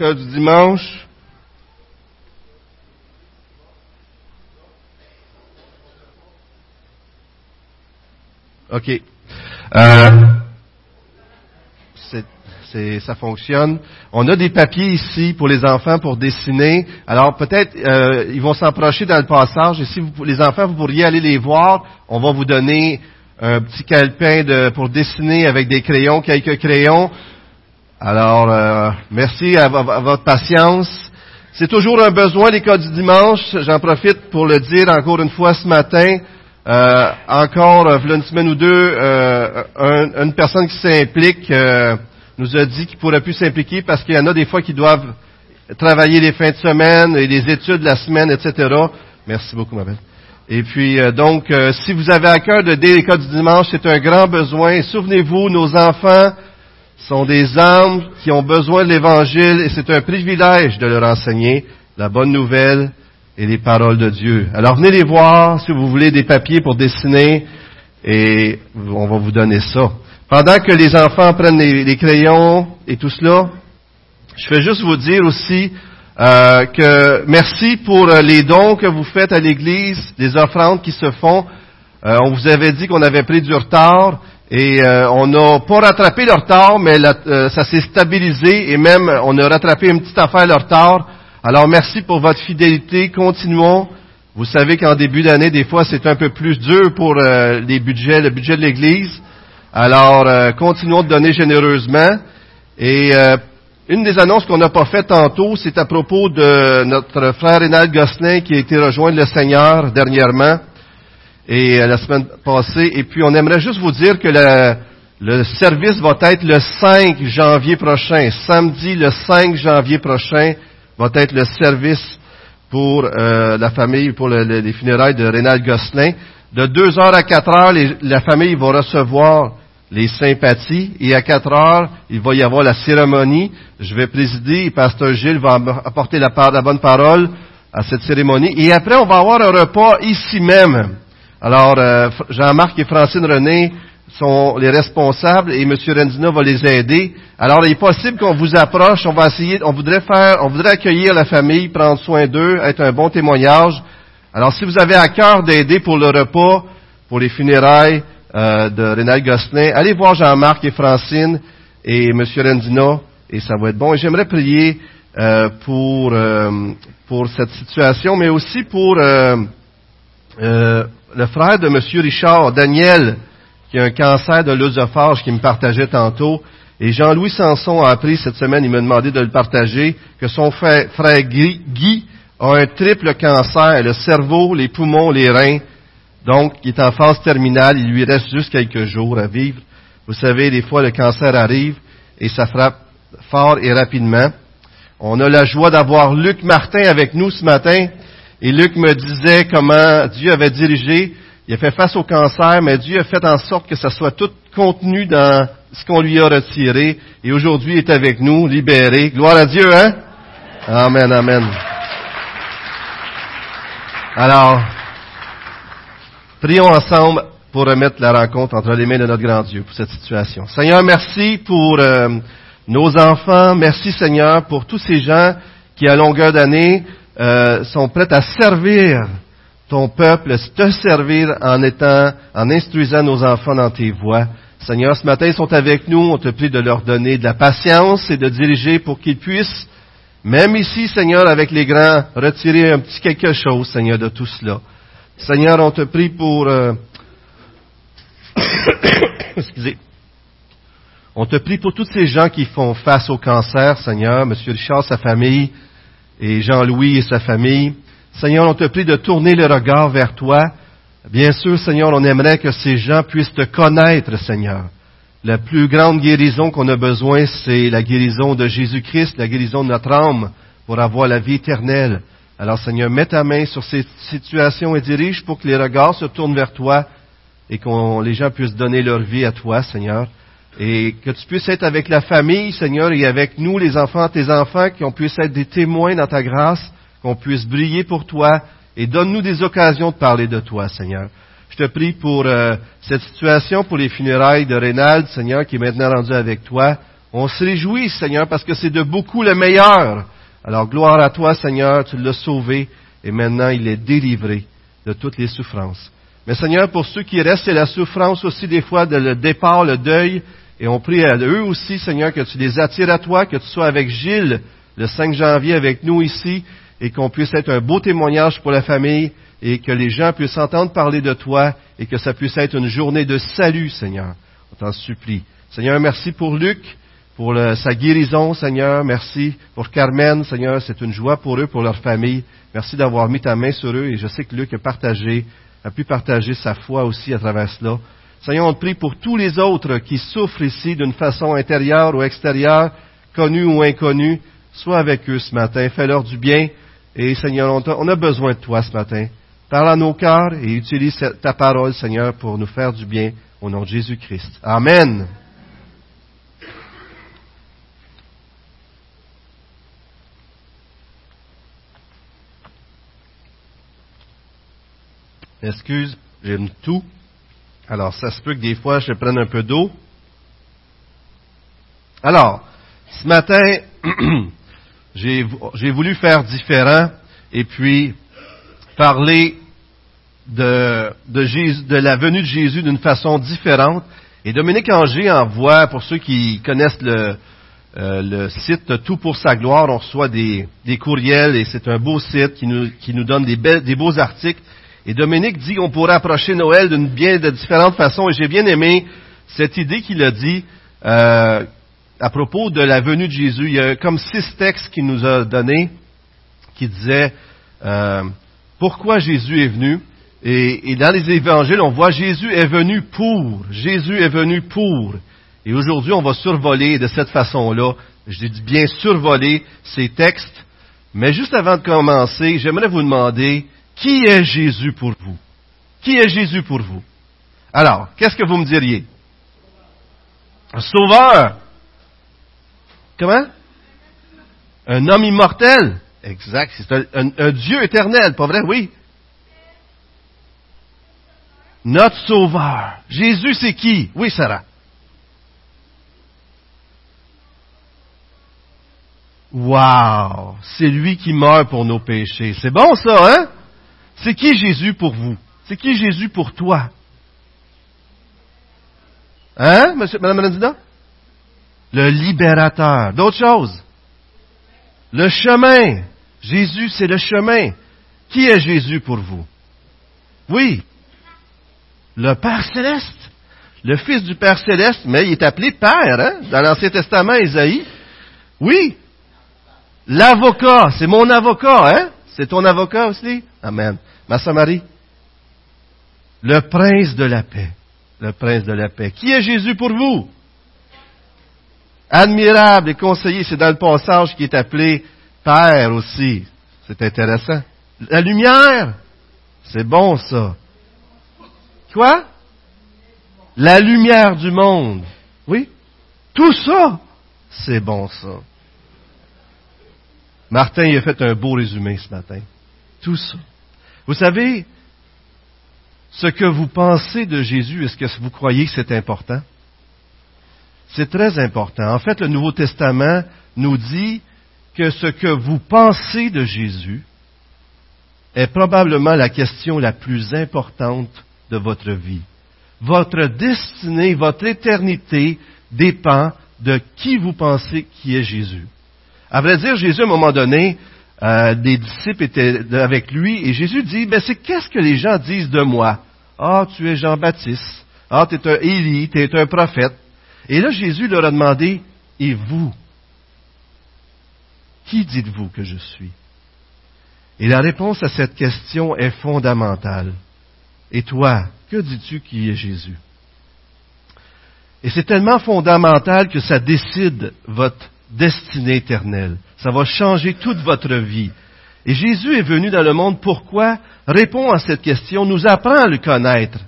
cas du dimanche. OK. Euh, ça fonctionne. On a des papiers ici pour les enfants pour dessiner. Alors peut-être euh, ils vont s'approcher dans le passage et si les enfants vous pourriez aller les voir, on va vous donner un petit calepin pour dessiner avec des crayons, quelques crayons. Alors euh, merci à, votre patience. C'est toujours un besoin l'école du dimanche. J'en profite pour le dire encore une fois ce matin. Euh, encore, euh, une semaine ou deux, euh, une personne qui s'implique nous a dit qu'il pourrait plus s'impliquer parce qu'il y en a des fois qui doivent travailler les fins de semaine et les études la semaine, etc. Merci beaucoup, ma belle. Et puis, donc, si vous avez à cœur de dès l'école du dimanche, c'est un grand besoin. Souvenez-vous, nos enfants sont des âmes qui ont besoin de l'Évangile et c'est un privilège de leur enseigner la bonne nouvelle et les paroles de Dieu. Alors venez les voir si vous voulez des papiers pour dessiner et on va vous donner ça. Pendant que les enfants prennent les, crayons et tout cela, je vais juste vous dire aussi euh, que merci pour les dons que vous faites à l'Église, les offrandes qui se font. Euh, on vous avait dit qu'on avait pris du retard et euh, on n'a pas rattrapé le retard, mais ça s'est stabilisé et même on a rattrapé une petite affaire le retard. Alors merci pour votre fidélité. Continuons. Vous savez qu'en début d'année, des fois, c'est un peu plus dur pour euh, les budgets, le budget de l'Église. Alors, euh, continuons de donner généreusement. Et euh, une des annonces qu'on n'a pas faites tantôt, c'est à propos de notre frère Rénal Gosselin qui a été rejoint le Seigneur dernièrement et la semaine passée. Et puis, on aimerait juste vous dire que le service va être le 5 janvier prochain, samedi le 5 janvier prochain va être le service pour euh, la famille, pour les funérailles de Rénal Gosselin. De 2 heures à 4 heures, la famille va recevoir les sympathies et à 4 heures, il va y avoir la cérémonie. Je vais présider et Pasteur Gilles va apporter la, la bonne parole à cette cérémonie. Et après, on va avoir un repas ici même. Alors, euh, Jean-Marc et Francine René sont les responsables et M. Renzina va les aider. Alors, il est possible qu'on vous approche, on va essayer, on voudrait faire, on voudrait accueillir la famille, prendre soin d'eux, être un bon témoignage. Alors, si vous avez à cœur d'aider pour le repas, pour les funérailles euh, de Rénal Gosselin, allez voir Jean-Marc et Francine et M. Renzina, et ça va être bon. Et j'aimerais prier euh, pour, euh, pour cette situation, mais aussi pour le frère de M. Richard, Daniel, qui a un cancer de l'œsophage qui me partageait tantôt. Et Jean-Louis Sanson a appris cette semaine, il m'a demandé de le partager, que son frère, Guy, a un triple cancer, le cerveau, les poumons, les reins. Donc, il est en phase terminale, il lui reste juste quelques jours à vivre. Vous savez, des fois, le cancer arrive et ça frappe fort et rapidement. On a la joie d'avoir Luc Martin avec nous ce matin. Et Luc me disait comment Dieu avait dirigé il a fait face au cancer, mais Dieu a fait en sorte que ça soit tout contenu dans ce qu'on lui a retiré. Et aujourd'hui, il est avec nous, libéré. Gloire à Dieu, hein? Amen, amen. Alors, prions ensemble pour remettre la rencontre entre les mains de notre grand Dieu pour cette situation. Seigneur, merci pour euh, nos enfants. Merci, Seigneur, pour tous ces gens qui, à longueur d'année, euh, sont prêts à servir ton peuple, te servir en étant, en instruisant nos enfants dans tes voies. Seigneur, ce matin, ils sont avec nous. On te prie de leur donner de la patience et de diriger pour qu'ils puissent, même ici, Seigneur, avec les grands, retirer un petit quelque chose, Seigneur, de tout cela. Seigneur, on te prie pour... Euh, excusez. On te prie pour tous ces gens qui font face au cancer, Seigneur, M. Richard, sa famille, et Jean-Louis et sa famille. Seigneur, on te prie de tourner le regard vers toi. Bien sûr, Seigneur, on aimerait que ces gens puissent te connaître, Seigneur. La plus grande guérison qu'on a besoin, c'est la guérison de Jésus-Christ, la guérison de notre âme pour avoir la vie éternelle. Alors, Seigneur, mets ta main sur ces situations et dirige pour que les regards se tournent vers toi et que les gens puissent donner leur vie à toi, Seigneur. Et que tu puisses être avec la famille, Seigneur, et avec nous, les enfants, tes enfants, qu'on puisse être des témoins dans ta grâce qu'on puisse briller pour toi et donne-nous des occasions de parler de toi, Seigneur. Je te prie pour euh, cette situation, pour les funérailles de Rénald, Seigneur, qui est maintenant rendu avec toi. On se réjouit, Seigneur, parce que c'est de beaucoup le meilleur. Alors gloire à toi, Seigneur, tu l'as sauvé et maintenant il est délivré de toutes les souffrances. Mais Seigneur, pour ceux qui restent, c'est la souffrance aussi des fois de le départ, le deuil. Et on prie à eux aussi, Seigneur, que tu les attires à toi, que tu sois avec Gilles le 5 janvier avec nous ici et qu'on puisse être un beau témoignage pour la famille et que les gens puissent entendre parler de toi et que ça puisse être une journée de salut, Seigneur. On t'en supplie. Seigneur, merci pour Luc, pour sa guérison, Seigneur. Merci pour Carmen, Seigneur. C'est une joie pour eux, pour leur famille. Merci d'avoir mis ta main sur eux et je sais que Luc a partagé, a pu partager sa foi aussi à travers cela. Seigneur, on te prie pour tous les autres qui souffrent ici d'une façon intérieure ou extérieure, connue ou inconnue. Sois avec eux ce matin, fais-leur du bien. Et Seigneur, on a besoin de toi ce matin. Parle à nos cœurs et utilise ta parole, Seigneur, pour nous faire du bien au nom de Jésus-Christ. Amen. Excuse, j'aime tout. Alors, ça se peut que des fois, je prenne un peu d'eau. Alors, ce matin, j'ai voulu faire différent et puis parler de, la venue de Jésus d'une façon différente. Et Dominique Anger envoie, pour ceux qui connaissent le, euh, site Tout pour sa gloire, on reçoit des, courriels et c'est un beau site qui nous, donne des beaux articles. Et Dominique dit qu'on pourrait approcher Noël d'une bien de différentes façons. Et j'ai bien aimé cette idée qu'il a dit euh, à propos de la venue de Jésus. Il y a comme six textes qu'il nous a donnés qui disaient euh, pourquoi Jésus est venu. Et, dans les évangiles, on voit Jésus est venu pour. Jésus est venu pour. Et aujourd'hui, on va survoler de cette façon-là. Je dis bien survoler ces textes. Mais juste avant de commencer, j'aimerais vous demander, qui est Jésus pour vous? Qui est Jésus pour vous? Alors, qu'est-ce que vous me diriez? Un sauveur. Comment? Un homme immortel. Exact. C'est un, Dieu éternel, pas vrai? Oui. Notre sauveur. Jésus, c'est qui? Oui, Sarah. Wow! C'est lui qui meurt pour nos péchés. C'est bon ça, hein? C'est qui Jésus pour vous? C'est qui Jésus pour toi? Hein, monsieur, madame Menendina? Le libérateur. D'autres choses? Le chemin. Jésus, c'est le chemin. Qui est Jésus pour vous? Oui. Le Père céleste. Le Fils du Père céleste, mais il est appelé Père, hein, dans l'Ancien Testament, Isaïe. Oui. L'avocat, c'est mon avocat, hein? C'est ton avocat aussi? Amen. Ma Marie? Le prince de la paix. Le prince de la paix. Qui est Jésus pour vous? Admirable et conseiller, c'est dans le passage qui est appelé Père aussi. C'est intéressant. La lumière, c'est bon ça. Quoi? La lumière du monde. Oui? Tout ça, c'est bon ça. Martin il a fait un beau résumé ce matin. Tout ça. Vous savez, ce que vous pensez de Jésus, est-ce que vous croyez que c'est important? C'est très important. En fait, le Nouveau Testament nous dit que ce que vous pensez de Jésus est probablement la question la plus importante de votre vie. Votre destinée, votre éternité dépend de qui vous pensez qui est Jésus. À vrai dire, Jésus, à un moment donné, euh, des disciples étaient avec lui et Jésus dit, ben c'est qu'est-ce que les gens disent de moi? Ah, tu es Jean-Baptiste. Ah, tu es un Élie, tu es un prophète. Et là, Jésus leur a demandé, et vous? Qui dites-vous que je suis? Et la réponse à cette question est fondamentale. Et toi, que dis-tu qui est Jésus? Et c'est tellement fondamental que ça décide votre destinée éternelle. Ça va changer toute votre vie. Et Jésus est venu dans le monde pourquoi? Répond à cette question, nous apprend à le connaître.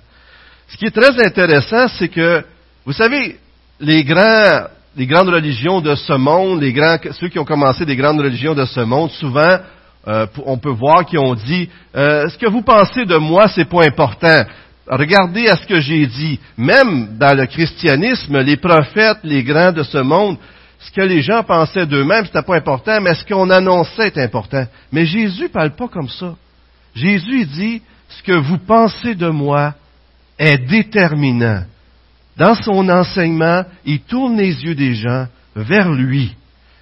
Ce qui est très intéressant, c'est que, vous savez, les grands, les grandes religions de ce monde, les grands, ceux qui ont commencé des grandes religions de ce monde, souvent, euh, on peut voir qu'ils ont dit, euh, ce que vous pensez de moi, c'est pas important. regardez à ce que j'ai dit. Même dans le christianisme, les prophètes, les grands de ce monde, ce que les gens pensaient d'eux-mêmes, c'était pas important, mais ce qu'on annonçait est important. Mais Jésus parle pas comme ça. Jésus dit, ce que vous pensez de moi est déterminant. Dans son enseignement, il tourne les yeux des gens vers lui.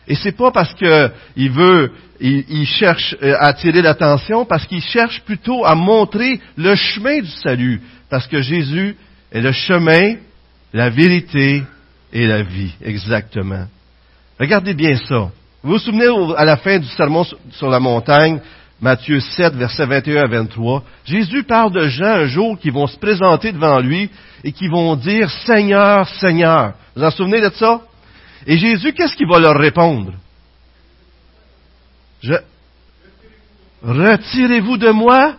Et c'est pas parce qu'il veut, il, cherche euh, à attirer l'attention, parce qu'il cherche plutôt à montrer le chemin du salut. Parce que Jésus est le chemin, la vérité et la vie, exactement. Regardez bien ça. Vous vous souvenez à la fin du sermon sur la montagne, Matthieu 7, versets 21 à 23, Jésus parle de gens un jour qui vont se présenter devant lui et qui vont dire Seigneur, Seigneur. Vous vous en souvenez de ça? Et Jésus, qu'est-ce qu'il va leur répondre? Retirez-vous de moi,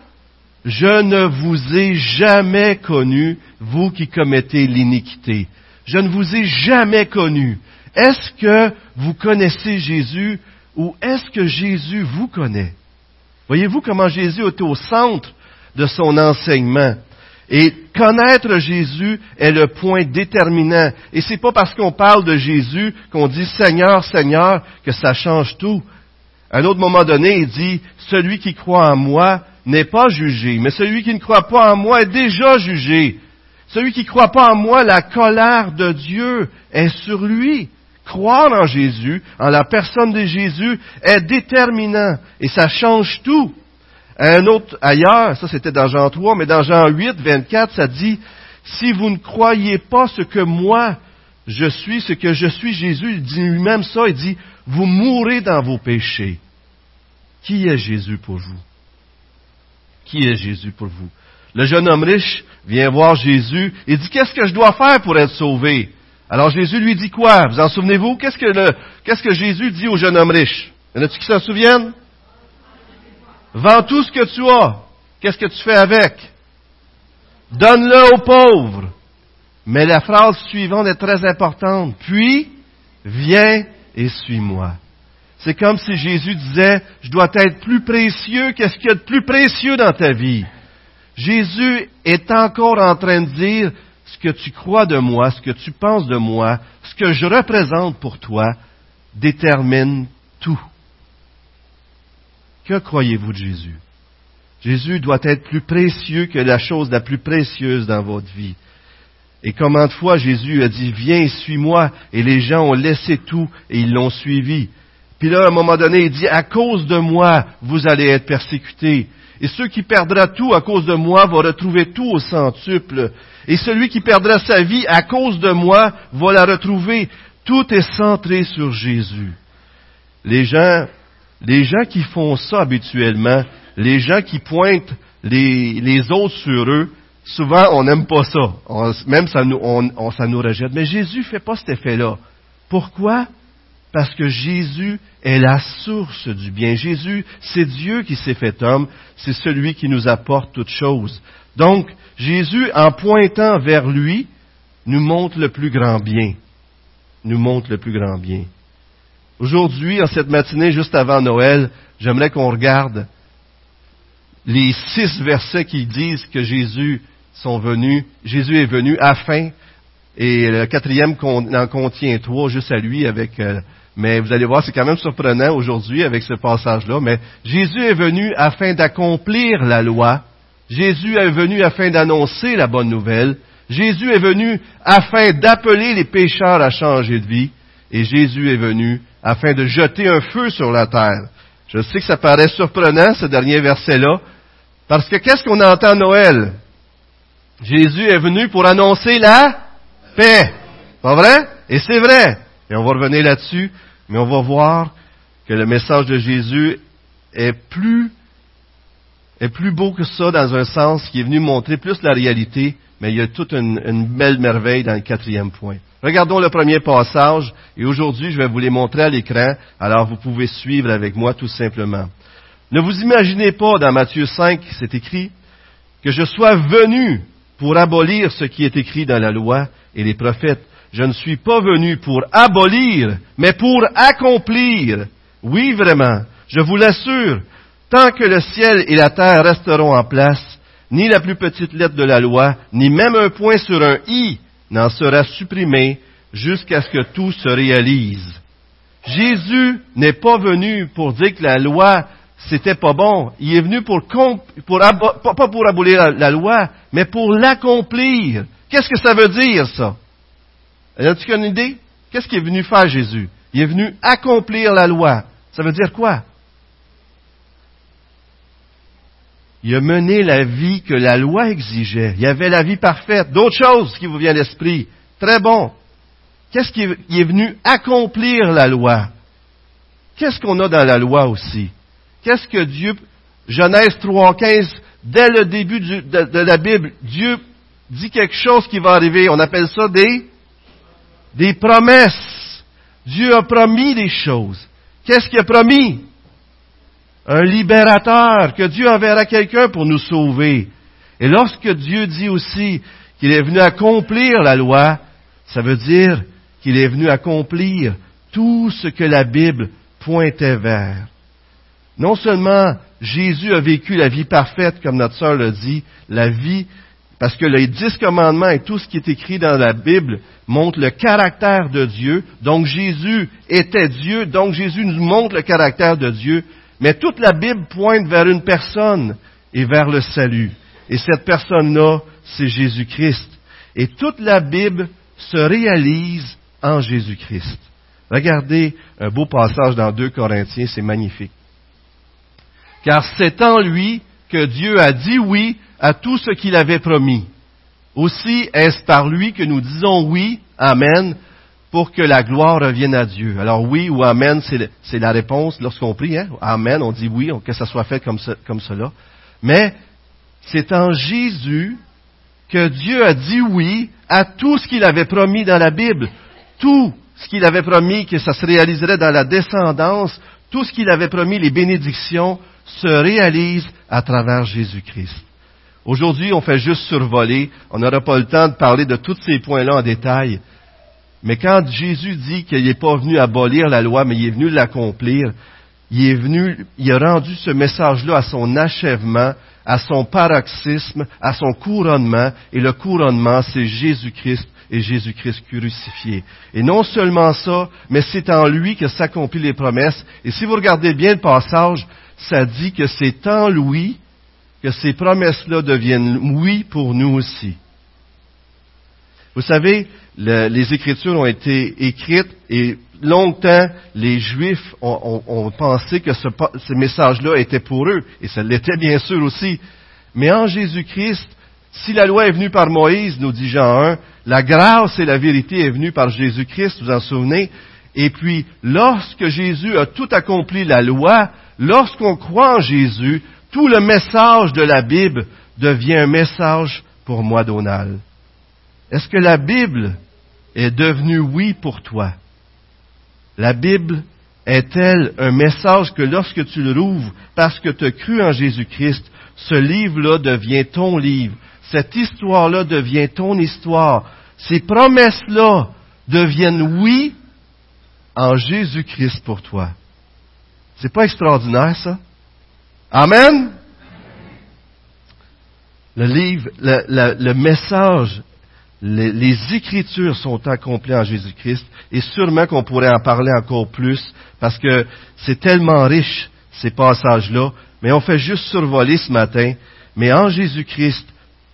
je ne vous ai jamais connu, vous qui commettez l'iniquité. Je ne vous ai jamais connu. Est-ce que vous connaissez Jésus ou est-ce que Jésus vous connaît? Voyez-vous comment Jésus est au centre de son enseignement? Et connaître Jésus est le point déterminant. Et c'est pas parce qu'on parle de Jésus qu'on dit Seigneur, Seigneur que ça change tout. À un autre moment donné, il dit, celui qui croit en moi n'est pas jugé, mais celui qui ne croit pas en moi est déjà jugé. Celui qui ne croit pas en moi, la colère de Dieu est sur lui. Croire en Jésus, en la personne de Jésus, est déterminant et ça change tout. Un autre ailleurs, ça c'était dans Jean 3, mais dans Jean 8, 24, ça dit, si vous ne croyez pas ce que moi je suis, ce que je suis, Jésus, il dit lui-même ça, il dit, vous mourrez dans vos péchés. Qui est Jésus pour vous? Qui est Jésus pour vous? Le jeune homme riche vient voir Jésus et dit, qu'est-ce que je dois faire pour être sauvé? Alors Jésus lui dit quoi? Vous en souvenez-vous? Qu'est-ce que, Jésus dit au jeune homme riche? Y en a-tu qui s'en souviennent? Vends tout ce que tu as. Qu'est-ce que tu fais avec? Donne-le aux pauvres. Mais la phrase suivante est très importante. Puis, viens et suis-moi. C'est comme si Jésus disait, je dois être plus précieux qu'est-ce qu'il y a de plus précieux dans ta vie? Jésus est encore en train de dire, ce que tu crois de moi, ce que tu penses de moi, ce que je représente pour toi, détermine tout. Que croyez-vous de Jésus? Jésus doit être plus précieux que la chose la plus précieuse dans votre vie. Et combien de fois Jésus a dit, viens, suis-moi, et les gens ont laissé tout et ils l'ont suivi. Puis là, à un moment donné, il dit, à cause de moi, vous allez être persécutés. Et ceux qui perdra tout à cause de moi vont retrouver tout au centuple. Et celui qui perdra sa vie à cause de moi va la retrouver. Tout est centré sur Jésus. Les gens les gens qui font ça habituellement, les gens qui pointent les, autres sur eux, souvent on n'aime pas ça. même ça nous, on, ça nous rejette. Mais Jésus fait pas cet effet-là. Pourquoi? Parce que Jésus est la source du bien. Jésus, c'est Dieu qui s'est fait homme, c'est celui qui nous apporte toutes choses. Donc, Jésus, en pointant vers lui, nous montre le plus grand bien. Nous montre le plus grand bien. Aujourd'hui, en cette matinée, juste avant Noël, j'aimerais qu'on regarde les six versets qui disent que Jésus sont venus, Jésus est venu afin, et le quatrième en contient trois, juste à lui, avec, euh, mais vous allez voir, c'est quand même surprenant aujourd'hui avec ce passage-là, mais Jésus est venu afin d'accomplir la loi, Jésus est venu afin d'annoncer la bonne nouvelle, Jésus est venu afin d'appeler les pécheurs à changer de vie, et Jésus est venu afin de jeter un feu sur la terre. Je sais que ça paraît surprenant, ce dernier verset-là, parce que qu'est-ce qu'on entend à Noël? Jésus est venu pour annoncer la paix. Pas vrai? Et c'est vrai. Et on va revenir là-dessus, mais on va voir que le message de Jésus est plus, est plus beau que ça dans un sens qui est venu montrer plus la réalité, mais il y a toute une belle merveille dans le quatrième point. Regardons le premier passage et aujourd'hui je vais vous les montrer à l'écran, alors vous pouvez suivre avec moi tout simplement. Ne vous imaginez pas dans Matthieu 5, c'est écrit, que je sois venu pour abolir ce qui est écrit dans la loi et les prophètes. Je ne suis pas venu pour abolir, mais pour accomplir. Oui, vraiment, je vous l'assure, tant que le ciel et la terre resteront en place, ni la plus petite lettre de la loi, ni même un point sur un i n'en sera supprimé jusqu'à ce que tout se réalise. Jésus n'est pas venu pour dire que la loi c'était pas bon. Il est venu pour, pour pas pour abolir la, la loi, mais pour l'accomplir. Qu'est-ce que ça veut dire, ça? As-tu une idée? Qu'est-ce qu'il est venu faire, Jésus? Il est venu accomplir la loi. Ça veut dire quoi? Il a mené la vie que la loi exigeait. Il avait la vie parfaite. D'autres choses qui vous viennent à l'esprit. Très bon. Qu'est-ce qu'il est venu accomplir la loi? Qu'est-ce qu'on a dans la loi aussi? Qu'est-ce que Dieu, Genèse 3.15, dès le début de, la Bible, Dieu dit quelque chose qui va arriver. On appelle ça des, des promesses. Dieu a promis des choses. Qu'est-ce qu'il a promis? Un libérateur, que Dieu enverra quelqu'un pour nous sauver. Et lorsque Dieu dit aussi qu'il est venu accomplir la loi, ça veut dire qu'il est venu accomplir tout ce que la Bible pointait vers. Non seulement Jésus a vécu la vie parfaite, comme notre sœur le dit, la vie, parce que les dix commandements et tout ce qui est écrit dans la Bible montre le caractère de Dieu. Donc Jésus était Dieu, donc Jésus nous montre le caractère de Dieu. Mais toute la Bible pointe vers une personne et vers le salut. Et cette personne-là, c'est Jésus-Christ. Et toute la Bible se réalise en Jésus-Christ. Regardez un beau passage dans 2 Corinthiens, c'est magnifique. Car c'est en lui que Dieu a dit oui à tout ce qu'il avait promis. Aussi est-ce par lui que nous disons oui, Amen, pour que la gloire revienne à Dieu. Alors oui ou Amen, c'est la réponse lorsqu'on prie. Hein? Amen, on dit oui, que ça soit fait comme, cela. Mais c'est en Jésus que Dieu a dit oui à tout ce qu'il avait promis dans la Bible. Tout ce qu'il avait promis que ça se réaliserait dans la descendance, tout ce qu'il avait promis, les bénédictions, se réalise à travers Jésus-Christ. Aujourd'hui, on fait juste survoler. On n'aura pas le temps de parler de tous ces points-là en détail. Mais quand Jésus dit qu'il n'est pas venu abolir la loi, mais il est venu l'accomplir, il est venu, il a rendu ce message-là à son achèvement, à son paroxysme, à son couronnement, et le couronnement, c'est Jésus-Christ et Jésus-Christ crucifié. Et non seulement ça, mais c'est en lui que s'accomplissent les promesses. Et si vous regardez bien le passage, ça dit que c'est en lui que ces promesses-là deviennent oui pour nous aussi. Vous savez, les Écritures ont été écrites et longtemps, les Juifs ont, pensé que ce, ce message-là était pour eux, et ça l'était bien sûr aussi. Mais en Jésus-Christ, si la loi est venue par Moïse, nous dit Jean 1, la grâce et la vérité est venue par Jésus-Christ, vous en souvenez? Et puis, lorsque Jésus a tout accompli la loi, lorsqu'on croit en Jésus, tout le message de la Bible devient un message pour moi, Donald. Est-ce que la Bible est devenue oui pour toi? La Bible est-elle un message que lorsque tu le rouvres, parce que tu as cru en Jésus-Christ, ce livre-là devient ton livre, cette histoire-là devient ton histoire, ces promesses-là deviennent oui en Jésus-Christ pour toi? C'est pas extraordinaire, ça? Amen? Le livre, le, message, les, Écritures sont accomplies en Jésus-Christ et sûrement qu'on pourrait en parler encore plus parce que c'est tellement riche, ces passages-là, mais on fait juste survoler ce matin. Mais en Jésus-Christ,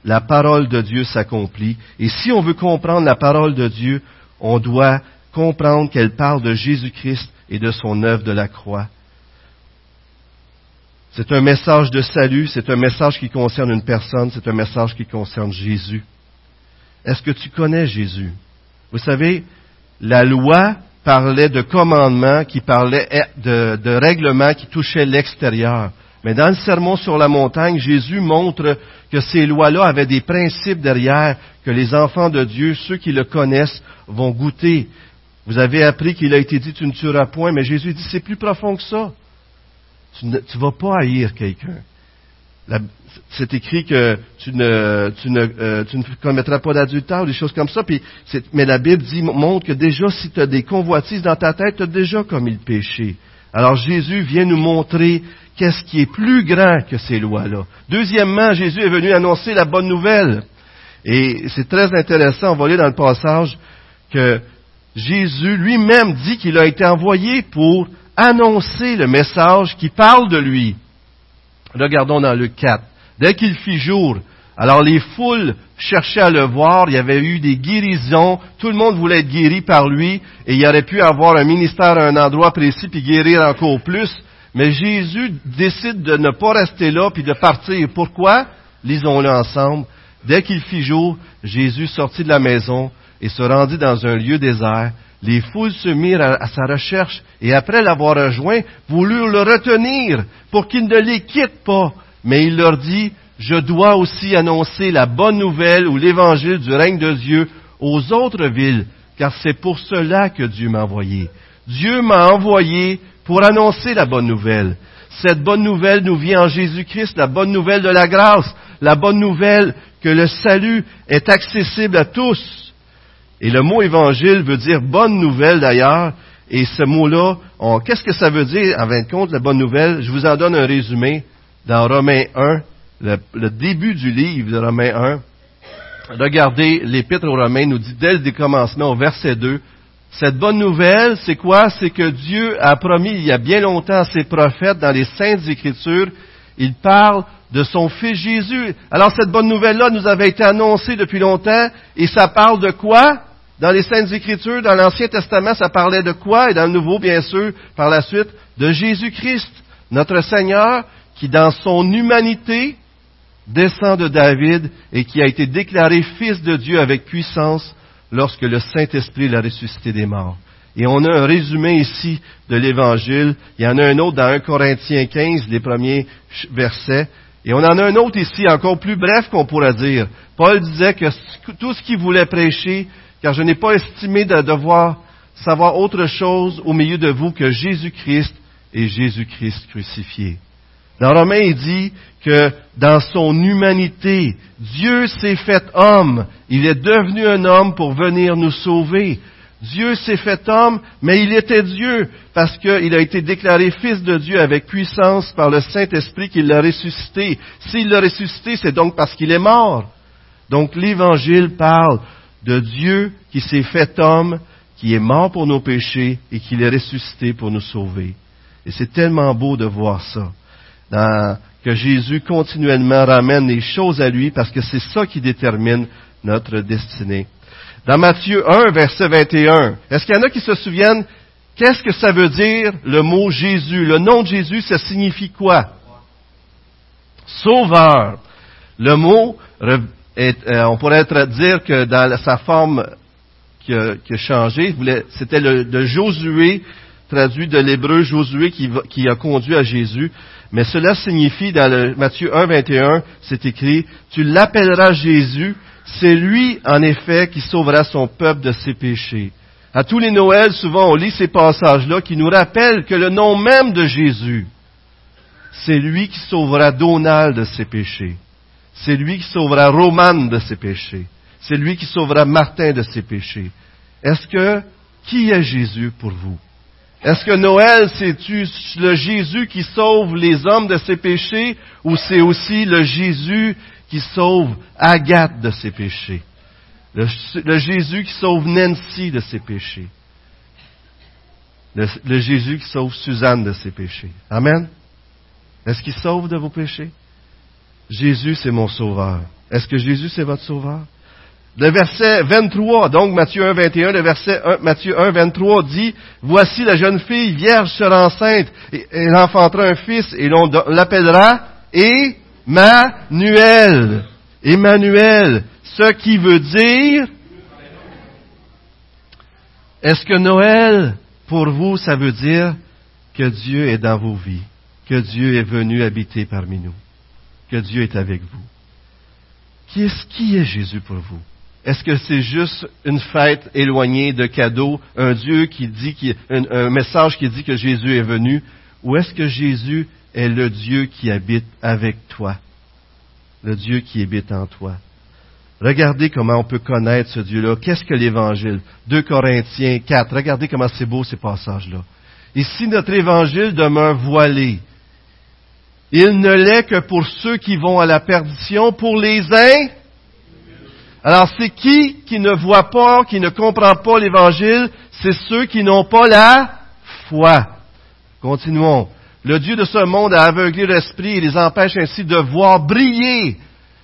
la parole de Dieu s'accomplit. Et si on veut comprendre la parole de Dieu, on doit comprendre qu'elle parle de Jésus-Christ et de son œuvre de la croix. C'est un message de salut, c'est un message qui concerne une personne, c'est un message qui concerne Jésus. Est-ce que tu connais Jésus? Vous savez, la loi parlait de commandements, qui parlait de, de règlements qui touchaient l'extérieur. Mais dans le sermon sur la montagne, Jésus montre que ces lois-là avaient des principes derrière que les enfants de Dieu, ceux qui le connaissent, vont goûter. Vous avez appris qu'il a été dit tu ne tueras point, mais Jésus dit c'est plus profond que ça. Tu ne vas pas haïr quelqu'un. C'est écrit que tu ne, tu ne, euh, tu ne commettras pas d'adultère ou des choses comme ça. Puis mais la Bible dit, montre que déjà si tu as des convoitises dans ta tête, tu as déjà commis le péché. Alors Jésus vient nous montrer qu'est-ce qui est plus grand que ces lois-là. Deuxièmement, Jésus est venu annoncer la bonne nouvelle. Et c'est très intéressant, on va lire dans le passage que Jésus lui-même dit qu'il a été envoyé pour annoncer le message qui parle de lui. Regardons dans le 4. Dès qu'il fit jour, alors les foules cherchaient à le voir, il y avait eu des guérisons, tout le monde voulait être guéri par lui, et il aurait pu avoir un ministère à un endroit précis puis guérir encore plus. Mais Jésus décide de ne pas rester là puis de partir. Pourquoi? Lisons-le ensemble. Dès qu'il fit jour, Jésus sortit de la maison et se rendit dans un lieu désert. Les foules se mirent à, sa recherche et après l'avoir rejoint, voulurent le retenir pour qu'il ne les quitte pas. Mais il leur dit, je dois aussi annoncer la bonne nouvelle ou l'évangile du règne de Dieu aux autres villes, car c'est pour cela que Dieu m'a envoyé. Dieu m'a envoyé pour annoncer la bonne nouvelle. Cette bonne nouvelle nous vient en Jésus-Christ, la bonne nouvelle de la grâce, la bonne nouvelle que le salut est accessible à tous. Et le mot évangile veut dire bonne nouvelle d'ailleurs, et ce mot-là, qu'est-ce que ça veut dire en fin de compte, la bonne nouvelle? Je vous en donne un résumé dans Romains 1, le, début du livre de Romains 1, regardez, l'Épître aux Romains nous dit dès le commencement, au verset 2, cette bonne nouvelle, c'est quoi? C'est que Dieu a promis il y a bien longtemps à ses prophètes dans les Saintes Écritures, il parle de son Fils Jésus. Alors cette bonne nouvelle-là nous avait été annoncée depuis longtemps, et ça parle de quoi? Dans les Saintes Écritures, dans l'Ancien Testament, ça parlait de quoi? Et dans le Nouveau, bien sûr, par la suite, de Jésus-Christ, notre Seigneur, qui dans son humanité descend de David et qui a été déclaré fils de Dieu avec puissance lorsque le Saint-Esprit l'a ressuscité des morts. Et on a un résumé ici de l'Évangile. Il y en a un autre dans 1 Corinthiens 15, les premiers versets. Et on en a un autre ici, encore plus bref qu'on pourrait dire. Paul disait que tout ce qu'il voulait prêcher, car je n'ai pas estimé de devoir savoir autre chose au milieu de vous que Jésus-Christ et Jésus-Christ crucifié. Dans Romains, il dit que dans son humanité, Dieu s'est fait homme. Il est devenu un homme pour venir nous sauver. Dieu s'est fait homme, mais il était Dieu parce qu'il a été déclaré fils de Dieu avec puissance par le Saint-Esprit qui l'a ressuscité. S'il l'a ressuscité, c'est donc parce qu'il est mort. Donc l'Évangile parle de Dieu qui s'est fait homme, qui est mort pour nos péchés et qui est ressuscité pour nous sauver. Et c'est tellement beau de voir ça que Jésus continuellement ramène les choses à lui parce que c'est ça qui détermine notre destinée. Dans Matthieu 1, verset 21, est-ce qu'il y en a qui se souviennent qu'est-ce que ça veut dire le mot Jésus? Le nom de Jésus, ça signifie quoi? Sauveur. Le mot, euh, on pourrait dire que dans sa forme qui a, changé, c'était le, Josué, traduit de l'hébreu Josué qui, qui a conduit à Jésus. Mais cela signifie, dans le Matthieu 1, 21, c'est écrit, tu l'appelleras Jésus, c'est lui, en effet, qui sauvera son peuple de ses péchés. À tous les Noëls, souvent, on lit ces passages-là qui nous rappellent que le nom même de Jésus, c'est lui qui sauvera Donald de ses péchés. C'est lui qui sauvera Romane de ses péchés. C'est lui qui sauvera Martin de ses péchés. Est-ce que, qui est Jésus pour vous? Est-ce que Noël, c'est-tu le Jésus qui sauve les hommes de ses péchés ou c'est aussi le Jésus qui sauve Agathe de ses péchés? Le, Jésus qui sauve Nancy de ses péchés? Le, le Jésus qui sauve Suzanne de ses péchés? Amen? Est-ce qu'il sauve de vos péchés? Jésus, c'est mon sauveur. Est-ce que Jésus, c'est votre sauveur? Le verset 23, donc Matthieu 1, 21, le verset 1, Matthieu 1, 23 dit, Voici la jeune fille vierge sera enceinte, et elle enfantera un fils, et l'on l'appellera Emmanuel. Emmanuel, ce qui veut dire, est-ce que Noël, pour vous, ça veut dire que Dieu est dans vos vies, que Dieu est venu habiter parmi nous, que Dieu est avec vous? Qui est, qui est Jésus pour vous? Est-ce que c'est juste une fête éloignée de cadeaux, un Dieu qui dit, un, message qui dit que Jésus est venu, ou est-ce que Jésus est le Dieu qui habite avec toi, le Dieu qui habite en toi? Regardez comment on peut connaître ce Dieu-là. Qu'est-ce que l'Évangile? 2 Corinthiens 4. Regardez comment c'est beau ces passages-là. Ici, notre évangile demeure voilé. Il ne l'est que pour ceux qui vont à la perdition, pour les uns. Alors c'est qui qui ne voit pas, qui ne comprend pas l'évangile? C'est ceux qui n'ont pas la foi. Continuons. Le Dieu de ce monde a aveuglé l'esprit et les empêche ainsi de voir briller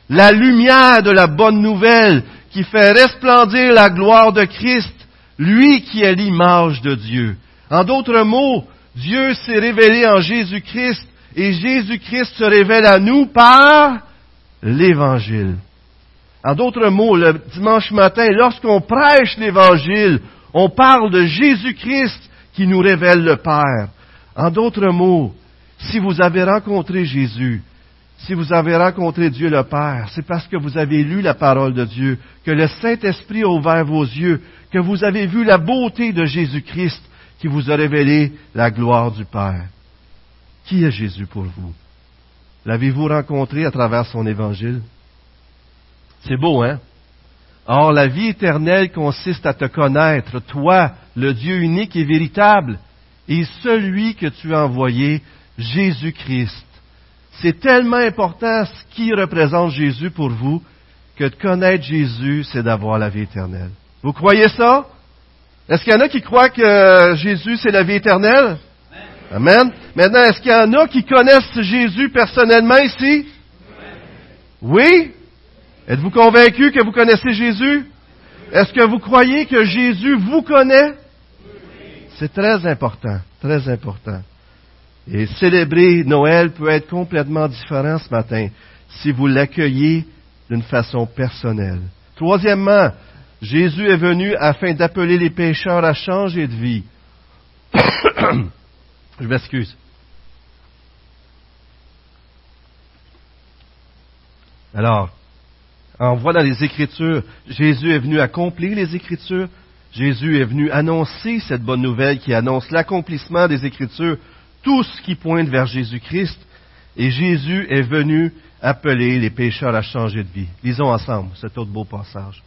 la lumière de la bonne nouvelle qui fait resplendir la gloire de Christ, lui qui est l'image de Dieu. En d'autres mots, Dieu s'est révélé en Jésus-Christ et Jésus-Christ se révèle à nous par l'Évangile. En d'autres mots, le dimanche matin, lorsqu'on prêche l'Évangile, on parle de Jésus-Christ qui nous révèle le Père. En d'autres mots, si vous avez rencontré Jésus, si vous avez rencontré Dieu le Père, c'est parce que vous avez lu la parole de Dieu, que le Saint-Esprit a ouvert vos yeux, que vous avez vu la beauté de Jésus-Christ qui vous a révélé la gloire du Père. Qui est Jésus pour vous? L'avez-vous rencontré à travers son évangile? C'est beau, hein? Or, la vie éternelle consiste à te connaître, toi, le Dieu unique et véritable, et celui que tu as envoyé, Jésus-Christ. C'est tellement important ce qui représente Jésus pour vous que de connaître Jésus, c'est d'avoir la vie éternelle. Vous croyez ça? Est-ce qu'il y en a qui croient que Jésus, c'est la vie éternelle? Amen. Maintenant, est-ce qu'il y en a qui connaissent Jésus personnellement ici? Oui? Êtes-vous convaincu que vous connaissez Jésus? Est-ce que vous croyez que Jésus vous connaît? C'est très important, très important. Et célébrer Noël peut être complètement différent ce matin si vous l'accueillez d'une façon personnelle. Troisièmement, Jésus est venu afin d'appeler les pécheurs à changer de vie. Je m'excuse. Alors, voit dans les Écritures, Jésus est venu accomplir les Écritures. Jésus est venu annoncer cette bonne nouvelle qui annonce l'accomplissement des Écritures, tout ce qui pointe vers Jésus-Christ. Et Jésus est venu appeler les pécheurs à changer de vie. Lisons ensemble cet autre beau passage.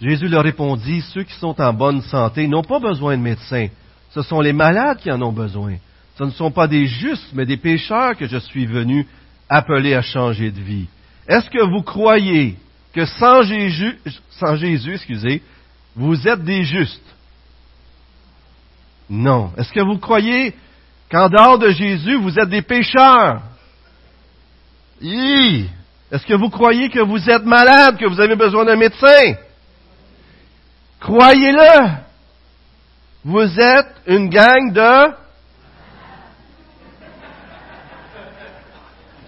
Jésus leur répondit, ceux qui sont en bonne santé n'ont pas besoin de médecins, ce sont les malades qui en ont besoin. Ce ne sont pas des justes, mais des pécheurs que je suis venu appeler à changer de vie. Est-ce que vous croyez que sans Jésus, excusez, vous êtes des justes? Non. Est-ce que vous croyez qu'en dehors de Jésus, vous êtes des pécheurs? Est-ce que vous croyez que vous êtes malade, que vous avez besoin d'un médecin? Croyez-le. Vous êtes une gang de...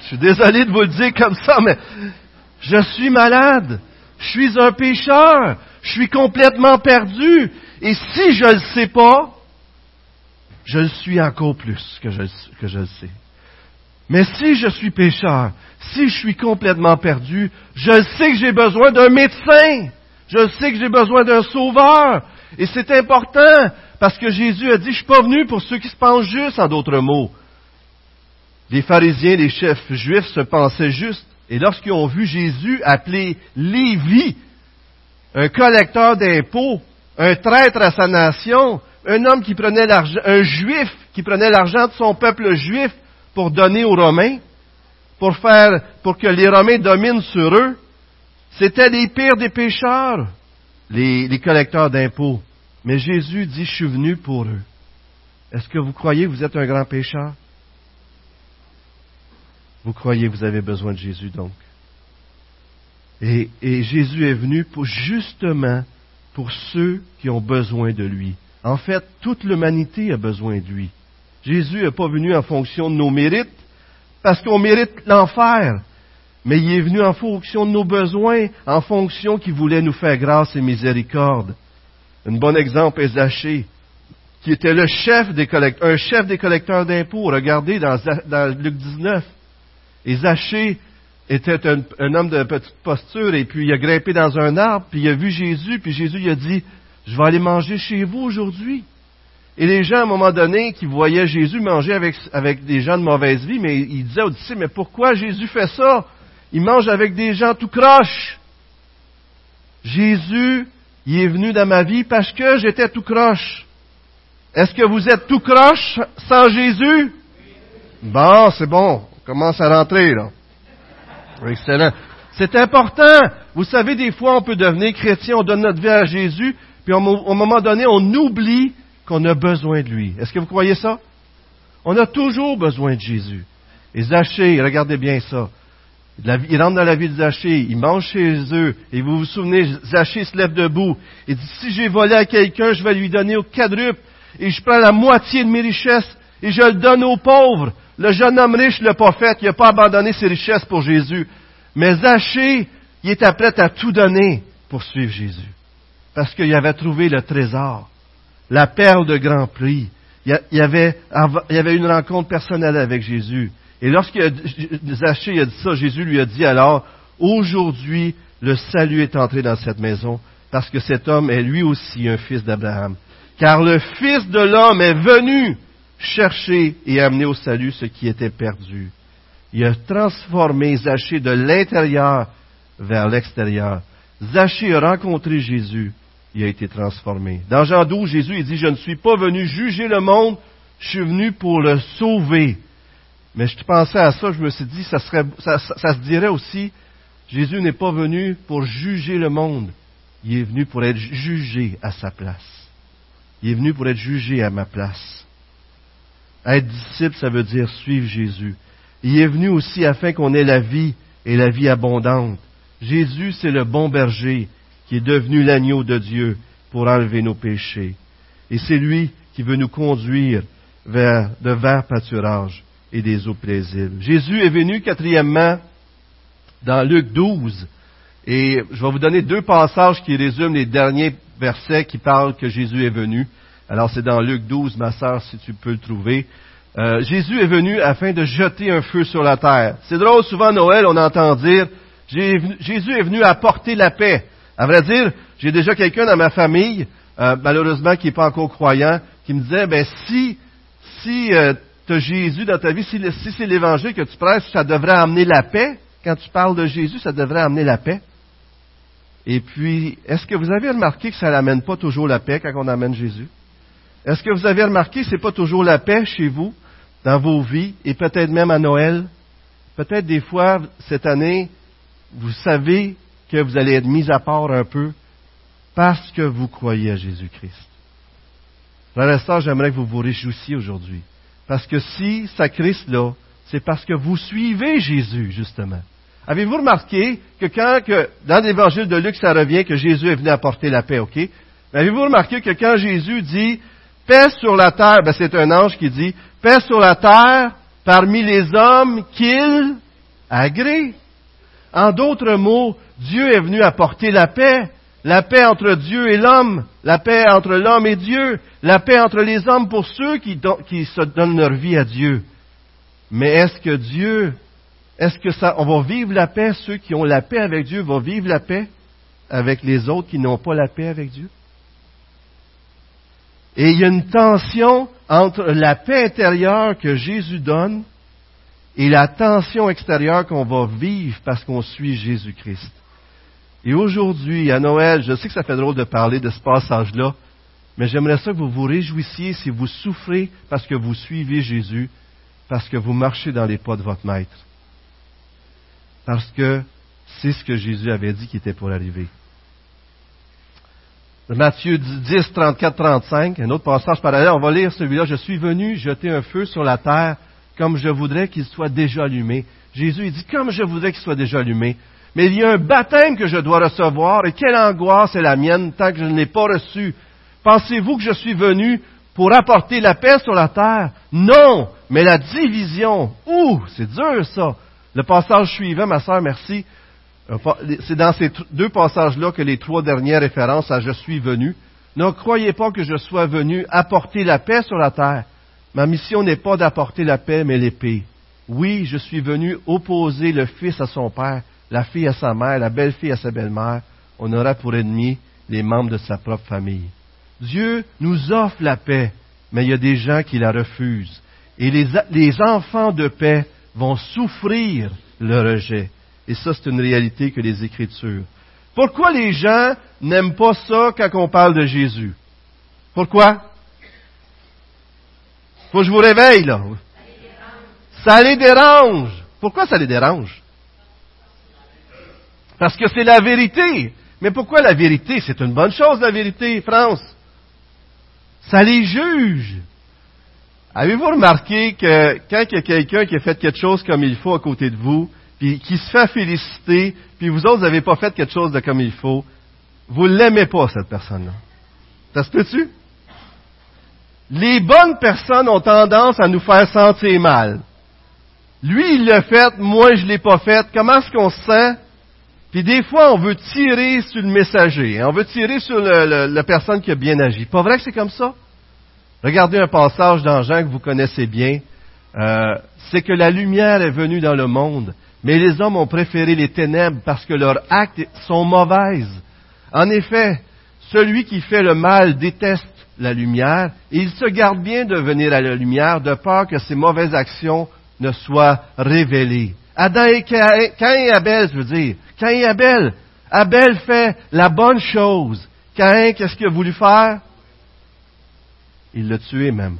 Je suis désolé de vous le dire comme ça, mais je suis malade. Je suis un pécheur. Je suis complètement perdu. Et si je ne le sais pas, je le suis encore plus que je, que je le sais. Mais si je suis pécheur, si je suis complètement perdu, je sais que j'ai besoin d'un médecin. Je sais que j'ai besoin d'un sauveur. Et c'est important parce que Jésus a dit, je suis pas venu pour ceux qui se pensent justes, en d'autres mots. Les pharisiens, les chefs juifs se pensaient justes. Et lorsqu'ils ont vu Jésus appeler Lévi, un collecteur d'impôts, un traître à sa nation, un homme qui prenait l'argent, un juif qui prenait l'argent de son peuple juif pour donner aux Romains, pour faire, pour que les Romains dominent sur eux, c'était les pires des pécheurs, les, collecteurs d'impôts. Mais Jésus dit, je suis venu pour eux. Est-ce que vous croyez que vous êtes un grand pécheur? Vous croyez que vous avez besoin de Jésus donc? Et, et Jésus est venu pour, justement pour ceux qui ont besoin de lui. En fait, toute l'humanité a besoin de lui. Jésus n'est pas venu en fonction de nos mérites, parce qu'on mérite l'enfer mais il est venu en fonction de nos besoins, en fonction qu'il voulait nous faire grâce et miséricorde. Un bon exemple est Zachée, qui était le chef des collecteurs, un chef des collecteurs d'impôts. Regardez dans, Luc 19. Et Zachée était un, homme de petite posture, et puis il a grimpé dans un arbre, puis il a vu Jésus, puis Jésus lui a dit, je vais aller manger chez vous aujourd'hui. Et les gens, à un moment donné, qui voyaient Jésus manger avec, des gens de mauvaise vie, mais ils disaient aux mais pourquoi Jésus fait ça? il mange avec des gens tout croche. Jésus, il est venu dans ma vie parce que j'étais tout croche. Est-ce que vous êtes tout croche sans Jésus? Bon, c'est bon. On commence à rentrer, là. Excellent. C'est important. Vous savez, des fois, on peut devenir chrétien, on donne notre vie à Jésus, puis au moment donné, on oublie qu'on a besoin de lui. Est-ce que vous croyez ça? On a toujours besoin de Jésus. Et Zachée, regardez bien ça. Il rentre dans la vie de Zachée, il mange chez eux, et vous vous souvenez, Zachée se lève debout, et dit, si j'ai volé à quelqu'un, je vais lui donner au quadruple, et je prends la moitié de mes richesses, et je le donne aux pauvres. Le jeune homme riche l'a pas fait, il n'a pas abandonné ses richesses pour Jésus. Mais Zachée, il était prêt à tout donner pour suivre Jésus. Parce qu'il avait trouvé le trésor, la perle de grand prix. Il y avait, avait une rencontre personnelle avec Jésus. Et lorsque Zachée a dit ça, Jésus lui a dit alors, aujourd'hui, le salut est entré dans cette maison, parce que cet homme est lui aussi un fils d'Abraham. Car le Fils de l'homme est venu chercher et amener au salut ce qui était perdu. Il a transformé Zachée de l'intérieur vers l'extérieur. Zachée a rencontré Jésus, il a été transformé. Dans Jean 12, Jésus il dit, je ne suis pas venu juger le monde, je suis venu pour le sauver. Mais je pensais à ça, je me suis dit, ça, serait, ça, se dirait aussi, Jésus n'est pas venu pour juger le monde, il est venu pour être jugé à sa place. Il est venu pour être jugé à ma place. Être disciple, ça veut dire suivre Jésus. Il est venu aussi afin qu'on ait la vie et la vie abondante. Jésus, c'est le bon berger qui est devenu l'agneau de Dieu pour enlever nos péchés. Et c'est lui qui veut nous conduire vers de verts pâturages et des eaux paisibles. Jésus est venu, quatrièmement, dans Luc 12. Et je vais vous donner deux passages qui résument les derniers versets qui parlent que Jésus est venu. Alors c'est dans Luc 12, ma sœur, si tu peux le trouver. Euh, Jésus est venu afin de jeter un feu sur la terre. C'est drôle, souvent Noël, on entend dire, Jésus est venu apporter la paix. À vrai dire, j'ai déjà quelqu'un dans ma famille, euh, malheureusement qui n'est pas encore croyant, qui me disait, ben si, si euh, tu as Jésus dans ta vie, si, c'est l'évangile que tu prêches, ça devrait amener la paix. Quand tu parles de Jésus, ça devrait amener la paix. Et puis, est-ce que vous avez remarqué que ça n'amène pas toujours la paix quand on amène Jésus? Est-ce que vous avez remarqué que ce n'est pas toujours la paix chez vous, dans vos vies, et peut-être même à Noël? Peut-être des fois, cette année, vous savez que vous allez être mis à part un peu parce que vous croyez à Jésus-Christ. Pour l'instant, j'aimerais que vous vous réjouissiez aujourd'hui. Parce que si ça Christ là, c'est parce que vous suivez Jésus, justement. Avez-vous remarqué que quand, que, dans l'évangile de Luc, ça revient que Jésus est venu apporter la paix, ok? Avez-vous remarqué que quand Jésus dit paix sur la terre, ben c'est un ange qui dit paix sur la terre parmi les hommes qu'il agrée. En d'autres mots, Dieu est venu apporter la paix. La paix entre Dieu et l'homme, la paix entre l'homme et Dieu, la paix entre les hommes pour ceux qui, se donnent leur vie à Dieu. Mais est-ce que Dieu, est-ce que ça, on va vivre la paix, ceux qui ont la paix avec Dieu vont vivre la paix avec les autres qui n'ont pas la paix avec Dieu? Et il y a une tension entre la paix intérieure que Jésus donne et la tension extérieure qu'on va vivre parce qu'on suit Jésus-Christ. Et aujourd'hui, à Noël, je sais que ça fait drôle de parler de ce passage-là, mais j'aimerais ça que vous vous réjouissiez si vous souffrez parce que vous suivez Jésus, parce que vous marchez dans les pas de votre Maître. Parce que c'est ce que Jésus avait dit qui était pour arriver. Matthieu 10, 34, 35, un autre passage parallèle, on va lire celui-là. Je suis venu jeter un feu sur la terre comme je voudrais qu'il soit déjà allumé. Jésus, il dit, comme je voudrais qu'il soit déjà allumé. Mais il y a un baptême que je dois recevoir, et quelle angoisse est la mienne tant que je ne l'ai pas reçu. Pensez-vous que je suis venu pour apporter la paix sur la terre? Non, mais la division. Ouh, c'est dur ça. Le passage suivant, ma sœur, merci. Euh, c'est dans ces deux passages-là que les trois dernières références à je suis venu. Ne croyez pas que je sois venu apporter la paix sur la terre. Ma mission n'est pas d'apporter la paix, mais l'épée. Oui, je suis venu opposer le fils à son père, la fille à sa mère, la belle-fille à sa belle-mère. On aura pour ennemi les membres de sa propre famille. Dieu nous offre la paix, mais il y a des gens qui la refusent. Et les, les enfants de paix vont souffrir le rejet. Et ça, c'est une réalité que les Écritures. Pourquoi les gens n'aiment pas ça quand on parle de Jésus? Pourquoi? Faut que je vous réveille, là. Ça les dérange. Pourquoi ça les dérange? Parce que c'est la vérité. Mais pourquoi la vérité? C'est une bonne chose, la vérité, France. Ça les juge. Avez-vous remarqué que quand il y a quelqu'un qui a fait quelque chose comme il faut à côté de vous, puis qui se fait féliciter, puis vous autres, n'avez pas fait quelque chose de comme il faut, vous l'aimez pas, cette personne-là. Ça se peut-tu? Les bonnes personnes ont tendance à nous faire sentir mal. Lui, il l'a fait, moi, je ne l'ai pas fait. Comment est-ce qu'on se sent? Puis des fois, on veut tirer sur le messager. Hein. On veut tirer sur la personne qui a bien agi. Pas vrai que c'est comme ça? Regardez un passage dans Jean que vous connaissez bien. Euh, c'est que la lumière est venue dans le monde, mais les hommes ont préféré les ténèbres parce que leurs actes sont mauvaises. En effet, celui qui fait le mal déteste la lumière et il se garde bien de venir à la lumière de peur que ses mauvaises actions ne soient révélées. Adam et Cain et Abel, je veux dire. Cain et Abel. Abel fait la bonne chose. Cain, qu'est-ce qu'il a voulu faire? Il l'a tué même.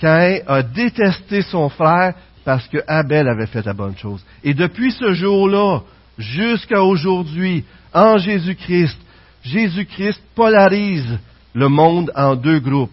Cain a détesté son frère parce que Abel avait fait la bonne chose. Et depuis ce jour-là, jusqu'à aujourd'hui, en Jésus-Christ, Jésus-Christ polarise le monde en deux groupes.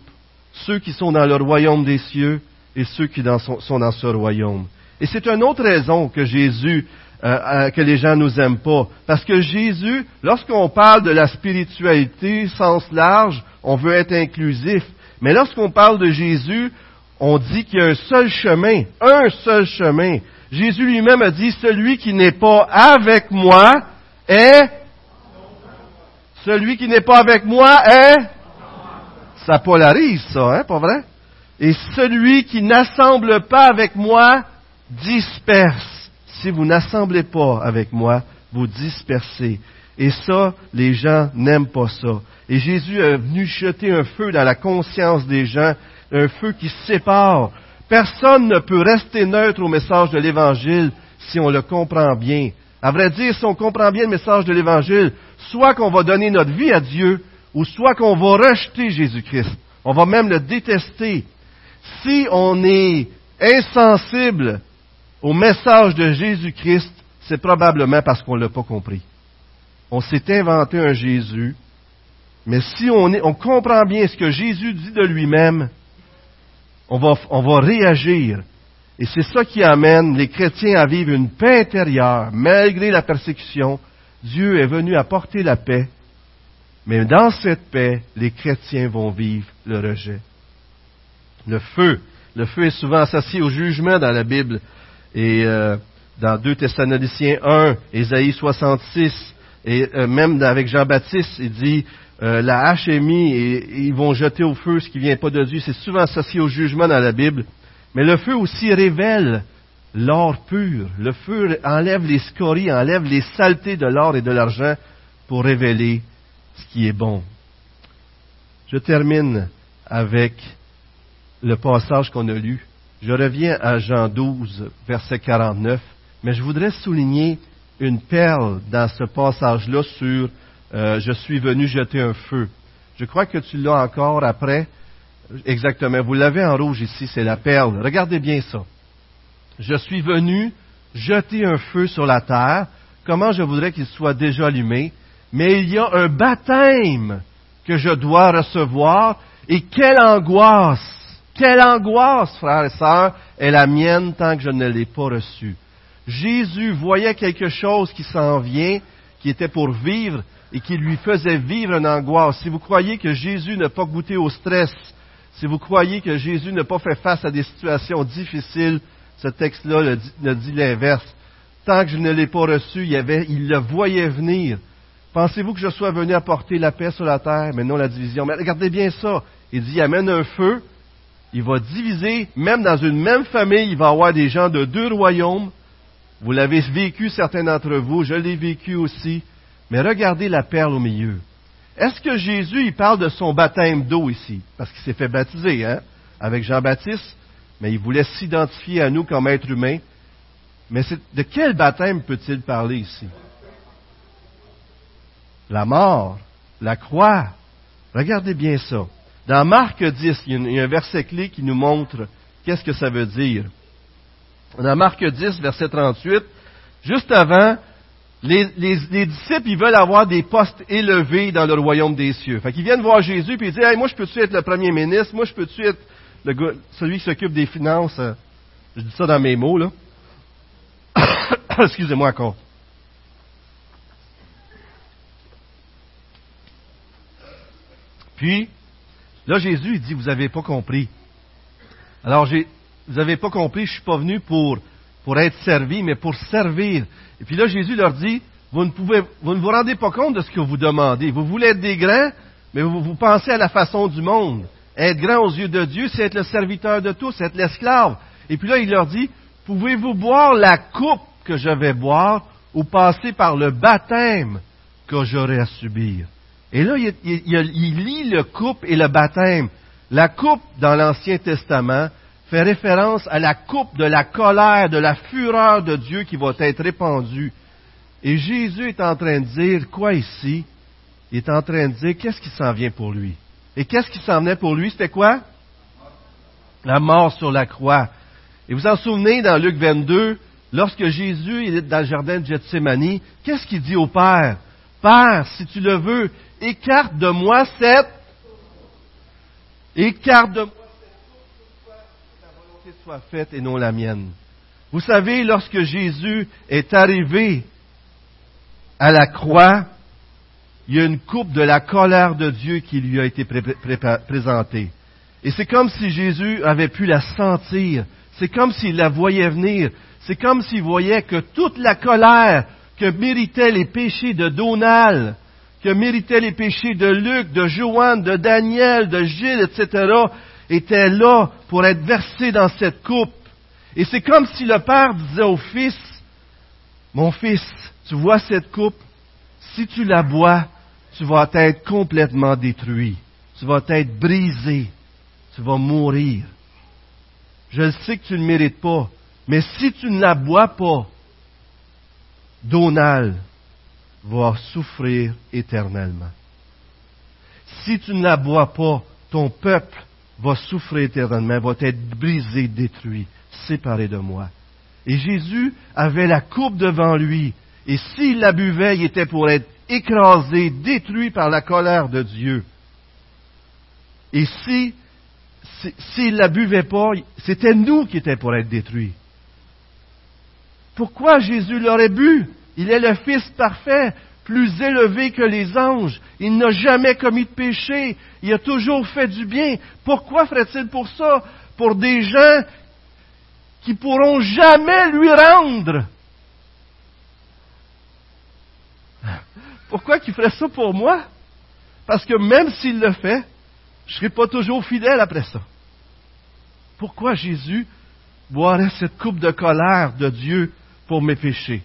Ceux qui sont dans le royaume des cieux et ceux qui sont dans ce royaume. Et c'est une autre raison que Jésus, euh, euh, que les gens nous aiment pas. Parce que Jésus, lorsqu'on parle de la spiritualité sens large, on veut être inclusif. Mais lorsqu'on parle de Jésus, on dit qu'il y a un seul chemin, un seul chemin. Jésus lui-même a dit, celui qui n'est pas avec moi est... Celui qui n'est pas avec moi est... Ça polarise, ça, hein, pas vrai? Et celui qui n'assemble pas avec moi disperse. Si vous n'assemblez pas avec moi, vous dispersez. Et ça, les gens n'aiment pas ça. Et Jésus est venu jeter un feu dans la conscience des gens, un feu qui sépare. Personne ne peut rester neutre au message de l'Évangile si on le comprend bien. À vrai dire, si on comprend bien le message de l'Évangile, soit qu'on va donner notre vie à Dieu, ou soit qu'on va rejeter Jésus-Christ. On va même le détester. Si on est insensible au message de Jésus-Christ, c'est probablement parce qu'on ne l'a pas compris. On s'est inventé un Jésus, mais si on, comprend bien ce que Jésus dit de lui-même, on va, on va réagir. Et c'est ça qui amène les chrétiens à vivre une paix intérieure, malgré la persécution. Dieu est venu apporter la paix, mais dans cette paix, les chrétiens vont vivre le rejet. Le feu, le feu est souvent associé au jugement dans la Bible. Et euh, dans 2 Thessaloniciens 1, Ésaïe 66, et euh, même avec Jean-Baptiste, il dit euh, la hache est mise et, ils vont jeter au feu ce qui vient pas de Dieu. C'est souvent associé au jugement dans la Bible. Mais le feu aussi révèle l'or pur. Le feu enlève les scories, enlève les saletés de l'or et de l'argent pour révéler ce qui est bon. Je termine avec le passage qu'on a lu. Je reviens à Jean 12, verset 49, mais je voudrais souligner une perle dans ce passage-là sur euh, Je suis venu jeter un feu. Je crois que tu l'as encore après. Exactement. Vous l'avez en rouge ici, c'est la perle. Regardez bien ça. Je suis venu jeter un feu sur la terre. Comment je voudrais qu'il soit déjà allumé? Mais il y a un baptême que je dois recevoir. Et quelle angoisse! Quelle angoisse, frères et sœurs, est la mienne tant que je ne l'ai pas reçu. Jésus voyait quelque chose qui s'en vient, qui était pour vivre et qui lui faisait vivre une angoisse. Si vous croyez que Jésus n'a pas goûté au stress, si vous croyez que Jésus n'a pas fait face à des situations difficiles, ce texte-là ne dit l'inverse. Tant que je ne l'ai pas reçu, il, le voyait venir. Pensez-vous que je sois venu apporter la paix sur la terre, mais non la division? Mais regardez bien ça. Il dit, amène un feu, il va diviser, même dans une même famille, il va avoir des gens de deux royaumes, vous l'avez vécu, certains d'entre vous, je l'ai vécu aussi. Mais regardez la perle au milieu. Est-ce que Jésus, il parle de son baptême d'eau ici? Parce qu'il s'est fait baptiser, hein? Avec Jean-Baptiste. Mais il voulait s'identifier à nous comme êtres humains. Mais de quel baptême peut-il parler ici? La mort, la croix. Regardez bien ça. Dans Marc 10, il y a un verset clé qui nous montre qu'est-ce que ça veut dire. Dans Marc 10, verset 38, juste avant, les, disciples, ils veulent avoir des postes élevés dans le royaume des cieux. Fait qu'ils viennent voir Jésus et ils disent, hey, moi je peux-tu être le premier ministre? Moi je peux-tu être celui qui s'occupe des finances? Je dis ça dans mes mots, là. Excusez-moi encore. Puis, là, Jésus, dit, vous n'avez pas compris. Alors, vous n'avez pas compris, je suis pas venu pour, pour être servi, mais pour servir. Et puis là, Jésus leur dit, vous ne pouvez, vous ne vous rendez pas compte de ce que vous demandez. Vous voulez être des grands, mais vous, vous pensez à la façon du monde. Être grand aux yeux de Dieu, c'est être le serviteur de tous, être l'esclave. Et puis là, il leur dit, pouvez-vous boire la coupe que je vais boire ou passer par le baptême que j'aurai à subir? Et là, il, lit le coupe et le baptême. La coupe dans l'Ancien Testament fait référence à la coupe de la colère, de la fureur de Dieu qui va être répandue. Et Jésus est en train de dire quoi ici? Il est en train de dire qu'est-ce qui s'en vient pour lui? Et qu'est-ce qui s'en venait pour lui? C'était quoi? La mort sur la croix. Et vous en souvenez dans Luc 22, lorsque Jésus est dans le jardin de Gethsemane, qu'est-ce qu'il dit au Père? Père, si tu le veux, écarte de moi cette, écarte de moi cette que ta volonté soit faite et non la mienne. Vous savez, lorsque Jésus est arrivé à la croix, il y a une coupe de la colère de Dieu qui lui a été présentée. Et c'est comme si Jésus avait pu la sentir. C'est comme s'il la voyait venir. C'est comme s'il voyait que toute la colère que méritaient les péchés de Donald, que méritaient les péchés de Luc, de Joanne, de Daniel, de Gilles, etc., était là pour être versé dans cette coupe. Et c'est comme si le Père disait au Fils, mon Fils, tu vois cette coupe, si tu la bois, tu vas être complètement détruit, tu vas être brisé, tu vas mourir. Je sais que tu ne mérites pas, mais si tu ne la bois pas, Donald va souffrir éternellement. Si tu ne la bois pas, ton peuple va souffrir éternellement, va être brisé, détruit, séparé de moi. Et Jésus avait la coupe devant lui, et s'il la buvait, il était pour être écrasé, détruit par la colère de Dieu. Et si s'il ne la buvait pas, c'était nous qui étions pour être détruits. Pourquoi Jésus l'aurait bu? Il est le Fils parfait, plus élevé que les anges. Il n'a jamais commis de péché. Il a toujours fait du bien. Pourquoi ferait-il pour ça? Pour des gens qui pourront jamais lui rendre. Pourquoi qu'il ferait ça pour moi? Parce que même s'il le fait, je ne serai pas toujours fidèle après ça. Pourquoi Jésus boirait cette coupe de colère de Dieu pour mes péchés?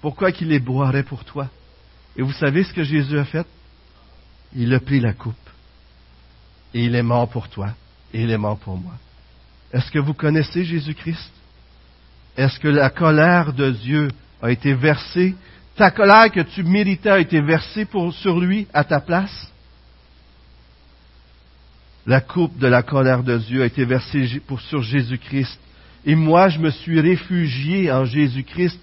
Pourquoi qu'il les boirait pour toi? Et vous savez ce que Jésus a fait? Il a pris la coupe. Et il est mort pour toi. Et il est mort pour moi. Est-ce que vous connaissez Jésus-Christ? Est-ce que la colère de Dieu a été versée? Ta colère que tu méritais a été versée sur lui à ta place? La coupe de la colère de Dieu a été versée sur Jésus-Christ. Et moi, je me suis réfugié en Jésus-Christ.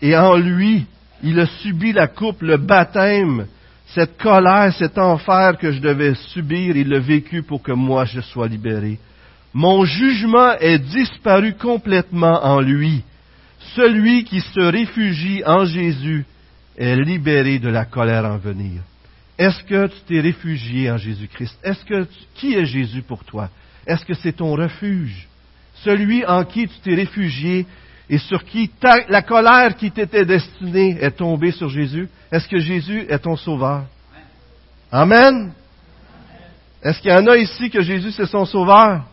Et en lui, il a subi la coupe, le baptême, cette colère, cet enfer que je devais subir, il l'a vécu pour que moi je sois libéré. Mon jugement est disparu complètement en lui. Celui qui se réfugie en Jésus est libéré de la colère en venir. Est-ce que tu t'es réfugié en Jésus-Christ? Est-ce que qui est Jésus pour toi? Est-ce que c'est ton refuge? Celui en qui tu t'es réfugié et sur qui la colère qui t'était destinée est tombée sur Jésus? Est-ce que Jésus est ton sauveur? Amen. Est-ce qu'il y en a ici que Jésus c'est son sauveur?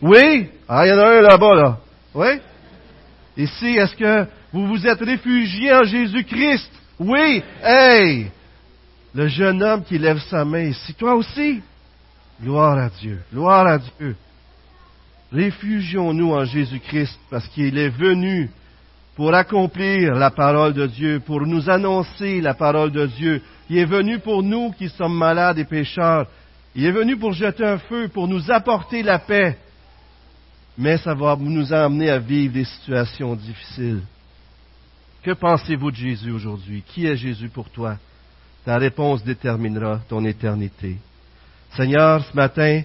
Oui? Ah, il y en a un là-bas, là. Oui? Ici, est-ce que vous vous êtes réfugié en Jésus-Christ? Oui? Hey! le jeune homme qui lève sa main ici, toi aussi, gloire à Dieu, gloire à Dieu. Réfugions-nous en Jésus-Christ parce qu'il est venu pour accomplir la parole de Dieu, pour nous annoncer la parole de Dieu. Il est venu pour nous qui sommes malades et pécheurs. Il est venu pour jeter un feu, pour nous apporter la paix. Mais ça va nous amener à vivre des situations difficiles. Que pensez-vous de Jésus aujourd'hui? Qui est Jésus pour toi? Ta réponse déterminera ton éternité. Seigneur, ce matin,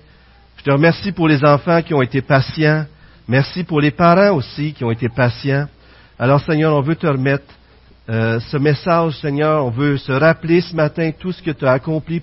je te remercie pour les enfants qui ont été patients. Merci pour les parents aussi qui ont été patients. Alors Seigneur, on veut te remettre euh, ce message, Seigneur. On veut se rappeler ce matin tout ce que tu as accompli